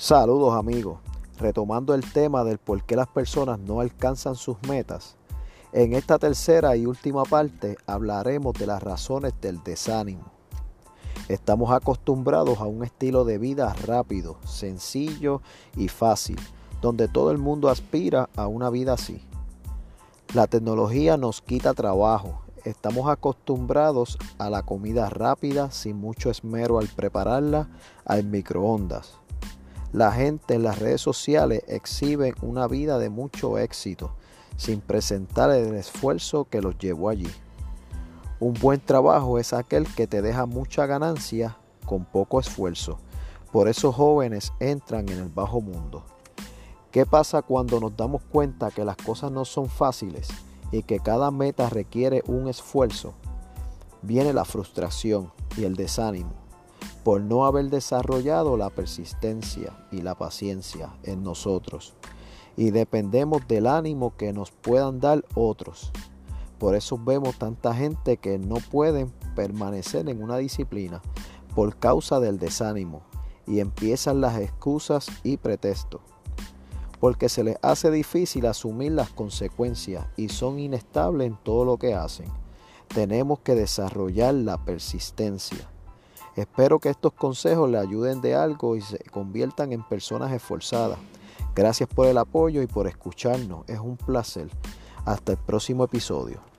Saludos amigos, retomando el tema del por qué las personas no alcanzan sus metas. En esta tercera y última parte hablaremos de las razones del desánimo. Estamos acostumbrados a un estilo de vida rápido, sencillo y fácil, donde todo el mundo aspira a una vida así. La tecnología nos quita trabajo, estamos acostumbrados a la comida rápida sin mucho esmero al prepararla al microondas la gente en las redes sociales exhibe una vida de mucho éxito sin presentar el esfuerzo que los llevó allí. Un buen trabajo es aquel que te deja mucha ganancia con poco esfuerzo. Por eso jóvenes entran en el bajo mundo. ¿Qué pasa cuando nos damos cuenta que las cosas no son fáciles y que cada meta requiere un esfuerzo? Viene la frustración y el desánimo por no haber desarrollado la persistencia y la paciencia en nosotros. Y dependemos del ánimo que nos puedan dar otros. Por eso vemos tanta gente que no pueden permanecer en una disciplina por causa del desánimo y empiezan las excusas y pretextos. Porque se les hace difícil asumir las consecuencias y son inestables en todo lo que hacen. Tenemos que desarrollar la persistencia Espero que estos consejos le ayuden de algo y se conviertan en personas esforzadas. Gracias por el apoyo y por escucharnos. Es un placer. Hasta el próximo episodio.